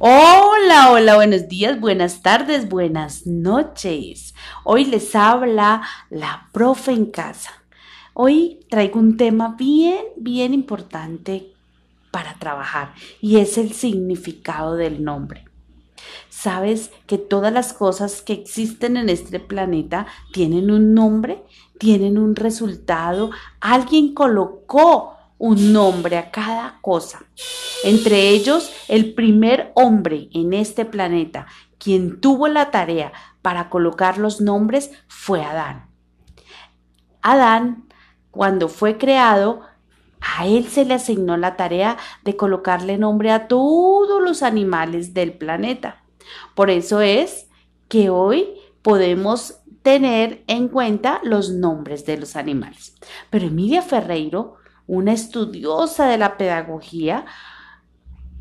Hola, hola, buenos días, buenas tardes, buenas noches. Hoy les habla la profe en casa. Hoy traigo un tema bien, bien importante para trabajar y es el significado del nombre. ¿Sabes que todas las cosas que existen en este planeta tienen un nombre, tienen un resultado? Alguien colocó un nombre a cada cosa. Entre ellos, el primer hombre en este planeta, quien tuvo la tarea para colocar los nombres, fue Adán. Adán, cuando fue creado, a él se le asignó la tarea de colocarle nombre a todos los animales del planeta. Por eso es que hoy podemos tener en cuenta los nombres de los animales. Pero Emilia Ferreiro una estudiosa de la pedagogía,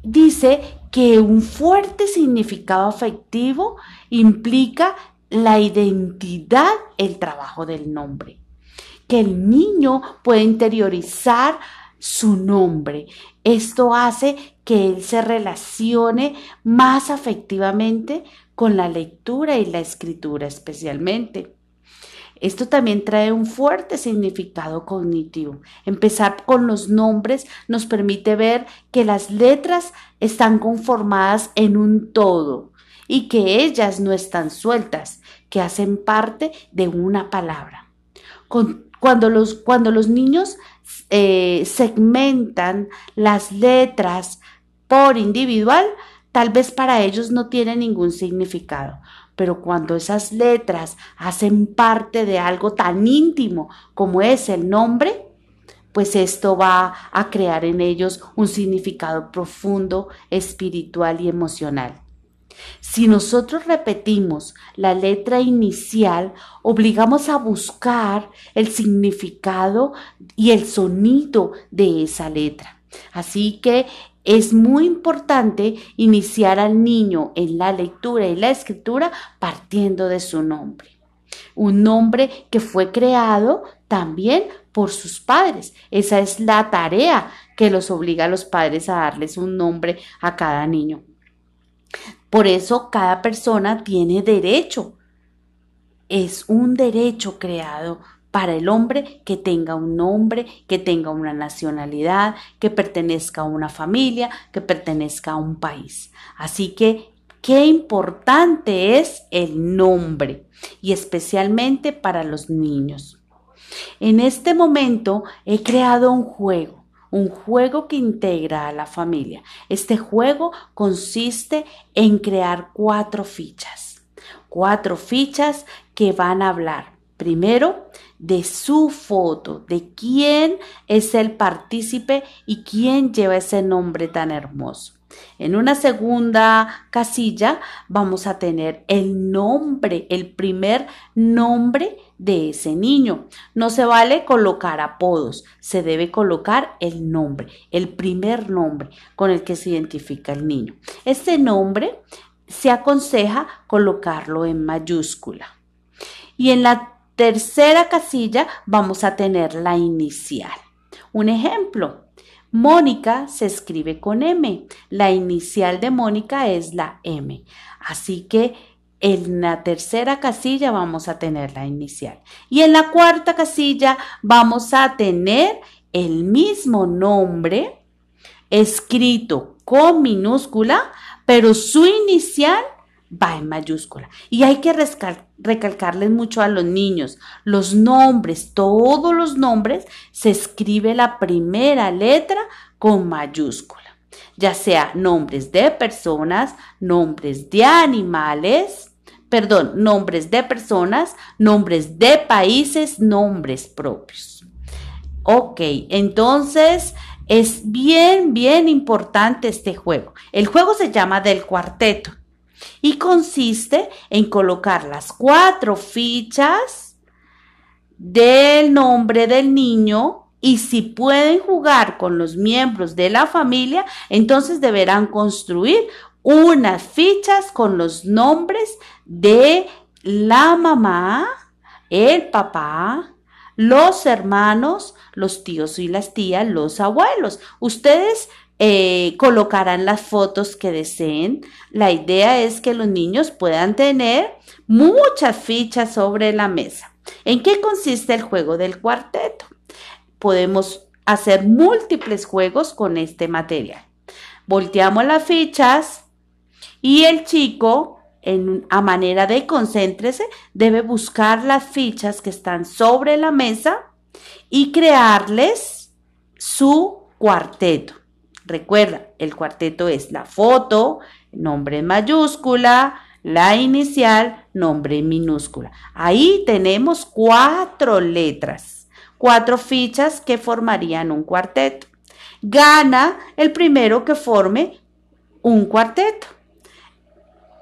dice que un fuerte significado afectivo implica la identidad, el trabajo del nombre, que el niño puede interiorizar su nombre. Esto hace que él se relacione más afectivamente con la lectura y la escritura especialmente. Esto también trae un fuerte significado cognitivo. Empezar con los nombres nos permite ver que las letras están conformadas en un todo y que ellas no están sueltas, que hacen parte de una palabra. cuando, los, cuando los niños eh, segmentan las letras por individual, tal vez para ellos no tiene ningún significado pero cuando esas letras hacen parte de algo tan íntimo como es el nombre, pues esto va a crear en ellos un significado profundo, espiritual y emocional. Si nosotros repetimos la letra inicial, obligamos a buscar el significado y el sonido de esa letra. Así que es muy importante iniciar al niño en la lectura y la escritura partiendo de su nombre. Un nombre que fue creado también por sus padres. Esa es la tarea que los obliga a los padres a darles un nombre a cada niño. Por eso cada persona tiene derecho. Es un derecho creado para el hombre que tenga un nombre, que tenga una nacionalidad, que pertenezca a una familia, que pertenezca a un país. Así que qué importante es el nombre y especialmente para los niños. En este momento he creado un juego, un juego que integra a la familia. Este juego consiste en crear cuatro fichas, cuatro fichas que van a hablar Primero, de su foto, de quién es el partícipe y quién lleva ese nombre tan hermoso. En una segunda casilla vamos a tener el nombre, el primer nombre de ese niño. No se vale colocar apodos, se debe colocar el nombre, el primer nombre con el que se identifica el niño. Este nombre se aconseja colocarlo en mayúscula. Y en la tercera casilla vamos a tener la inicial. Un ejemplo, Mónica se escribe con M. La inicial de Mónica es la M. Así que en la tercera casilla vamos a tener la inicial. Y en la cuarta casilla vamos a tener el mismo nombre escrito con minúscula, pero su inicial va en mayúscula. Y hay que recalcarles mucho a los niños. Los nombres, todos los nombres, se escribe la primera letra con mayúscula. Ya sea nombres de personas, nombres de animales, perdón, nombres de personas, nombres de países, nombres propios. Ok, entonces es bien, bien importante este juego. El juego se llama del cuarteto y consiste en colocar las cuatro fichas del nombre del niño y si pueden jugar con los miembros de la familia, entonces deberán construir unas fichas con los nombres de la mamá, el papá, los hermanos, los tíos y las tías, los abuelos. Ustedes eh, colocarán las fotos que deseen. La idea es que los niños puedan tener muchas fichas sobre la mesa. ¿En qué consiste el juego del cuarteto? Podemos hacer múltiples juegos con este material. Volteamos las fichas y el chico, a manera de concéntrese, debe buscar las fichas que están sobre la mesa y crearles su cuarteto. Recuerda, el cuarteto es la foto, nombre mayúscula, la inicial, nombre minúscula. Ahí tenemos cuatro letras, cuatro fichas que formarían un cuarteto. Gana el primero que forme un cuarteto.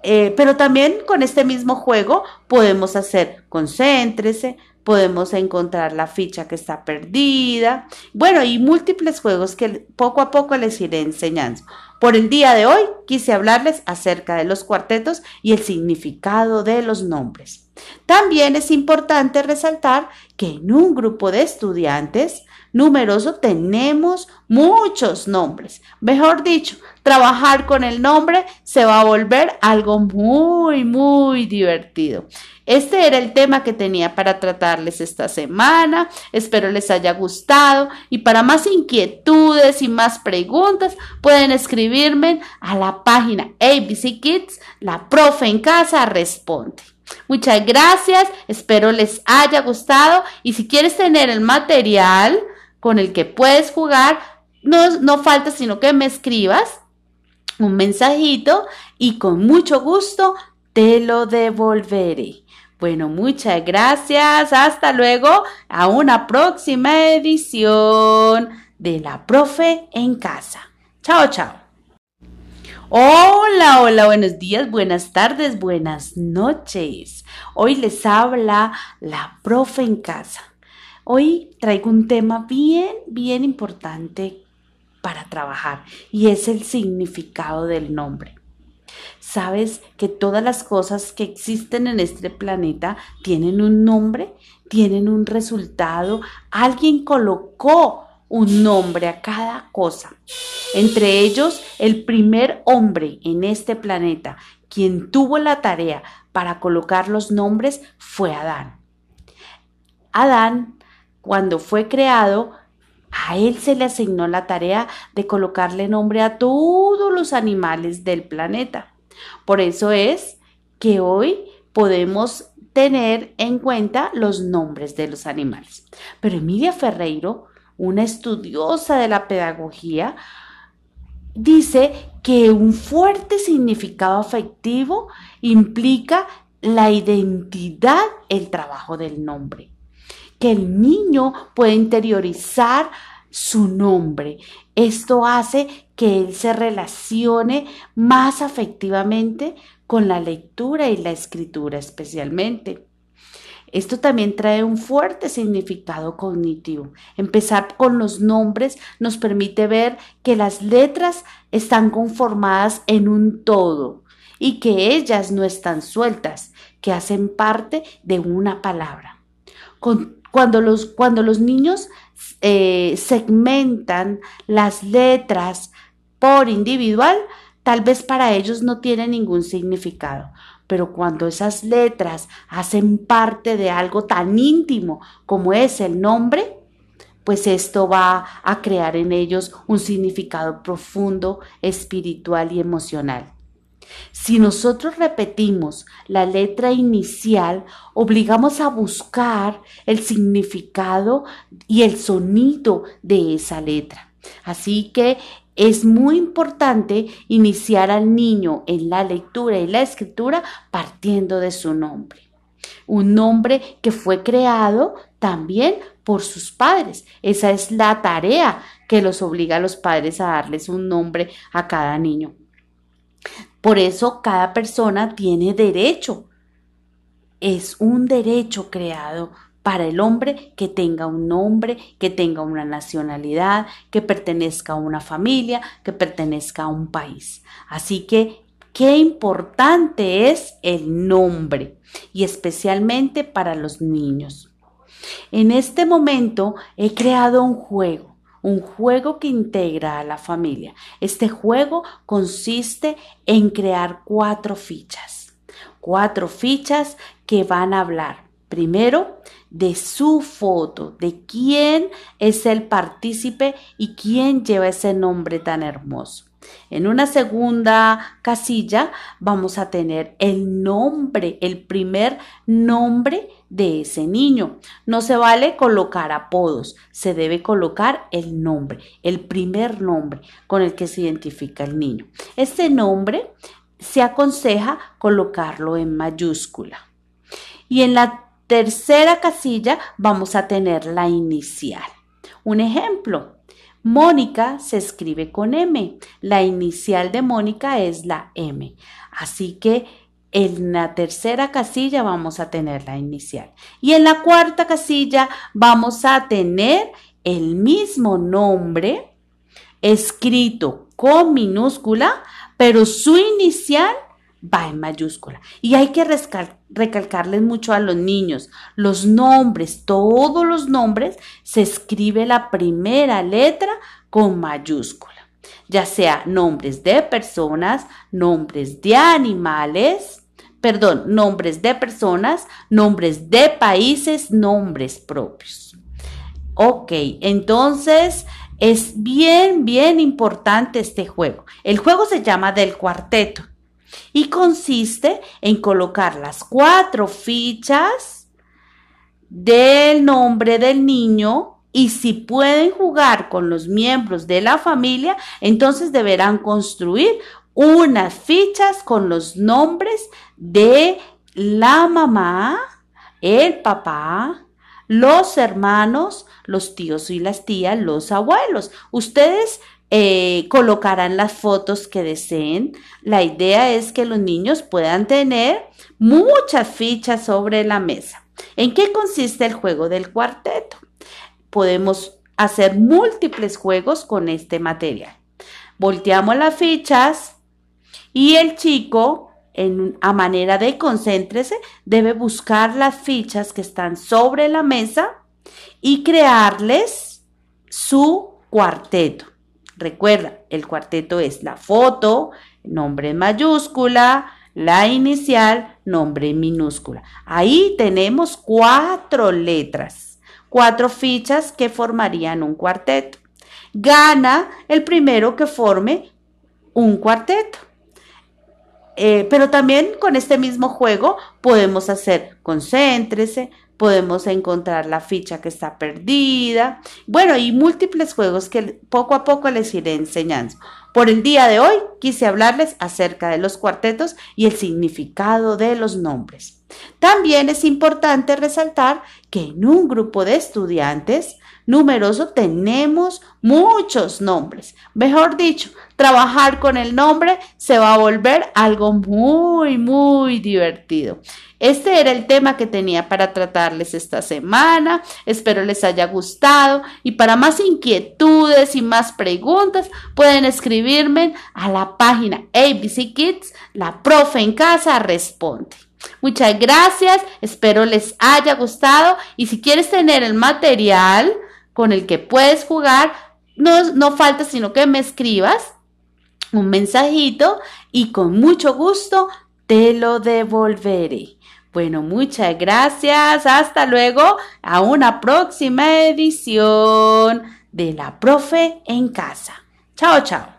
Eh, pero también con este mismo juego podemos hacer concéntrese, podemos encontrar la ficha que está perdida. Bueno, y múltiples juegos que poco a poco les iré enseñando. Por el día de hoy quise hablarles acerca de los cuartetos y el significado de los nombres. También es importante resaltar que en un grupo de estudiantes numeroso tenemos muchos nombres. Mejor dicho, trabajar con el nombre se va a volver algo muy, muy divertido. Este era el tema que tenía para tratarles esta semana. Espero les haya gustado y para más inquietudes y más preguntas pueden escribirme a la página ABC Kids, la profe en casa responde. Muchas gracias, espero les haya gustado y si quieres tener el material, con el que puedes jugar. No, no falta sino que me escribas un mensajito y con mucho gusto te lo devolveré. Bueno, muchas gracias. Hasta luego. A una próxima edición de La Profe en Casa. Chao, chao. Hola, hola, buenos días, buenas tardes, buenas noches. Hoy les habla la profe en casa. Hoy traigo un tema bien, bien importante para trabajar y es el significado del nombre. ¿Sabes que todas las cosas que existen en este planeta tienen un nombre, tienen un resultado? Alguien colocó un nombre a cada cosa. Entre ellos, el primer hombre en este planeta, quien tuvo la tarea para colocar los nombres, fue Adán. Adán cuando fue creado, a él se le asignó la tarea de colocarle nombre a todos los animales del planeta. Por eso es que hoy podemos tener en cuenta los nombres de los animales. Pero Emilia Ferreiro, una estudiosa de la pedagogía, dice que un fuerte significado afectivo implica la identidad, el trabajo del nombre que el niño puede interiorizar su nombre. Esto hace que él se relacione más afectivamente con la lectura y la escritura especialmente. Esto también trae un fuerte significado cognitivo. Empezar con los nombres nos permite ver que las letras están conformadas en un todo y que ellas no están sueltas, que hacen parte de una palabra. Cuando los, cuando los niños eh, segmentan las letras por individual, tal vez para ellos no tiene ningún significado. Pero cuando esas letras hacen parte de algo tan íntimo como es el nombre, pues esto va a crear en ellos un significado profundo, espiritual y emocional. Si nosotros repetimos la letra inicial, obligamos a buscar el significado y el sonido de esa letra. Así que es muy importante iniciar al niño en la lectura y la escritura partiendo de su nombre. Un nombre que fue creado también por sus padres. Esa es la tarea que los obliga a los padres a darles un nombre a cada niño. Por eso cada persona tiene derecho. Es un derecho creado para el hombre que tenga un nombre, que tenga una nacionalidad, que pertenezca a una familia, que pertenezca a un país. Así que qué importante es el nombre y especialmente para los niños. En este momento he creado un juego un juego que integra a la familia. Este juego consiste en crear cuatro fichas, cuatro fichas que van a hablar primero de su foto, de quién es el partícipe y quién lleva ese nombre tan hermoso. En una segunda casilla vamos a tener el nombre, el primer nombre de ese niño. No se vale colocar apodos, se debe colocar el nombre, el primer nombre con el que se identifica el niño. Este nombre se aconseja colocarlo en mayúscula. Y en la tercera casilla vamos a tener la inicial. Un ejemplo, Mónica se escribe con M. La inicial de Mónica es la M. Así que en la tercera casilla vamos a tener la inicial. Y en la cuarta casilla vamos a tener el mismo nombre escrito con minúscula, pero su inicial va en mayúscula. Y hay que recalcarles mucho a los niños. Los nombres, todos los nombres, se escribe la primera letra con mayúscula. Ya sea nombres de personas, nombres de animales, perdón, nombres de personas, nombres de países, nombres propios. Ok, entonces es bien, bien importante este juego. El juego se llama del cuarteto y consiste en colocar las cuatro fichas del nombre del niño y si pueden jugar con los miembros de la familia, entonces deberán construir unas fichas con los nombres de la mamá, el papá, los hermanos, los tíos y las tías, los abuelos. Ustedes eh, colocarán las fotos que deseen. La idea es que los niños puedan tener muchas fichas sobre la mesa. ¿En qué consiste el juego del cuarteto? Podemos hacer múltiples juegos con este material. Volteamos las fichas y el chico, a manera de concéntrese, debe buscar las fichas que están sobre la mesa y crearles su cuarteto. Recuerda, el cuarteto es la foto, nombre en mayúscula, la inicial, nombre en minúscula. Ahí tenemos cuatro letras, cuatro fichas que formarían un cuarteto. Gana el primero que forme un cuarteto. Eh, pero también con este mismo juego podemos hacer concéntrese, podemos encontrar la ficha que está perdida. Bueno, y múltiples juegos que poco a poco les iré enseñando. Por el día de hoy quise hablarles acerca de los cuartetos y el significado de los nombres. También es importante resaltar que en un grupo de estudiantes numeroso tenemos muchos nombres. Mejor dicho, trabajar con el nombre se va a volver algo muy, muy divertido. Este era el tema que tenía para tratarles esta semana. Espero les haya gustado y para más inquietudes y más preguntas pueden escribirme a la página ABC Kids, la profe en casa responde. Muchas gracias, espero les haya gustado y si quieres tener el material con el que puedes jugar, no, no falta sino que me escribas un mensajito y con mucho gusto te lo devolveré. Bueno, muchas gracias. Hasta luego. A una próxima edición de La Profe en Casa. Chao, chao.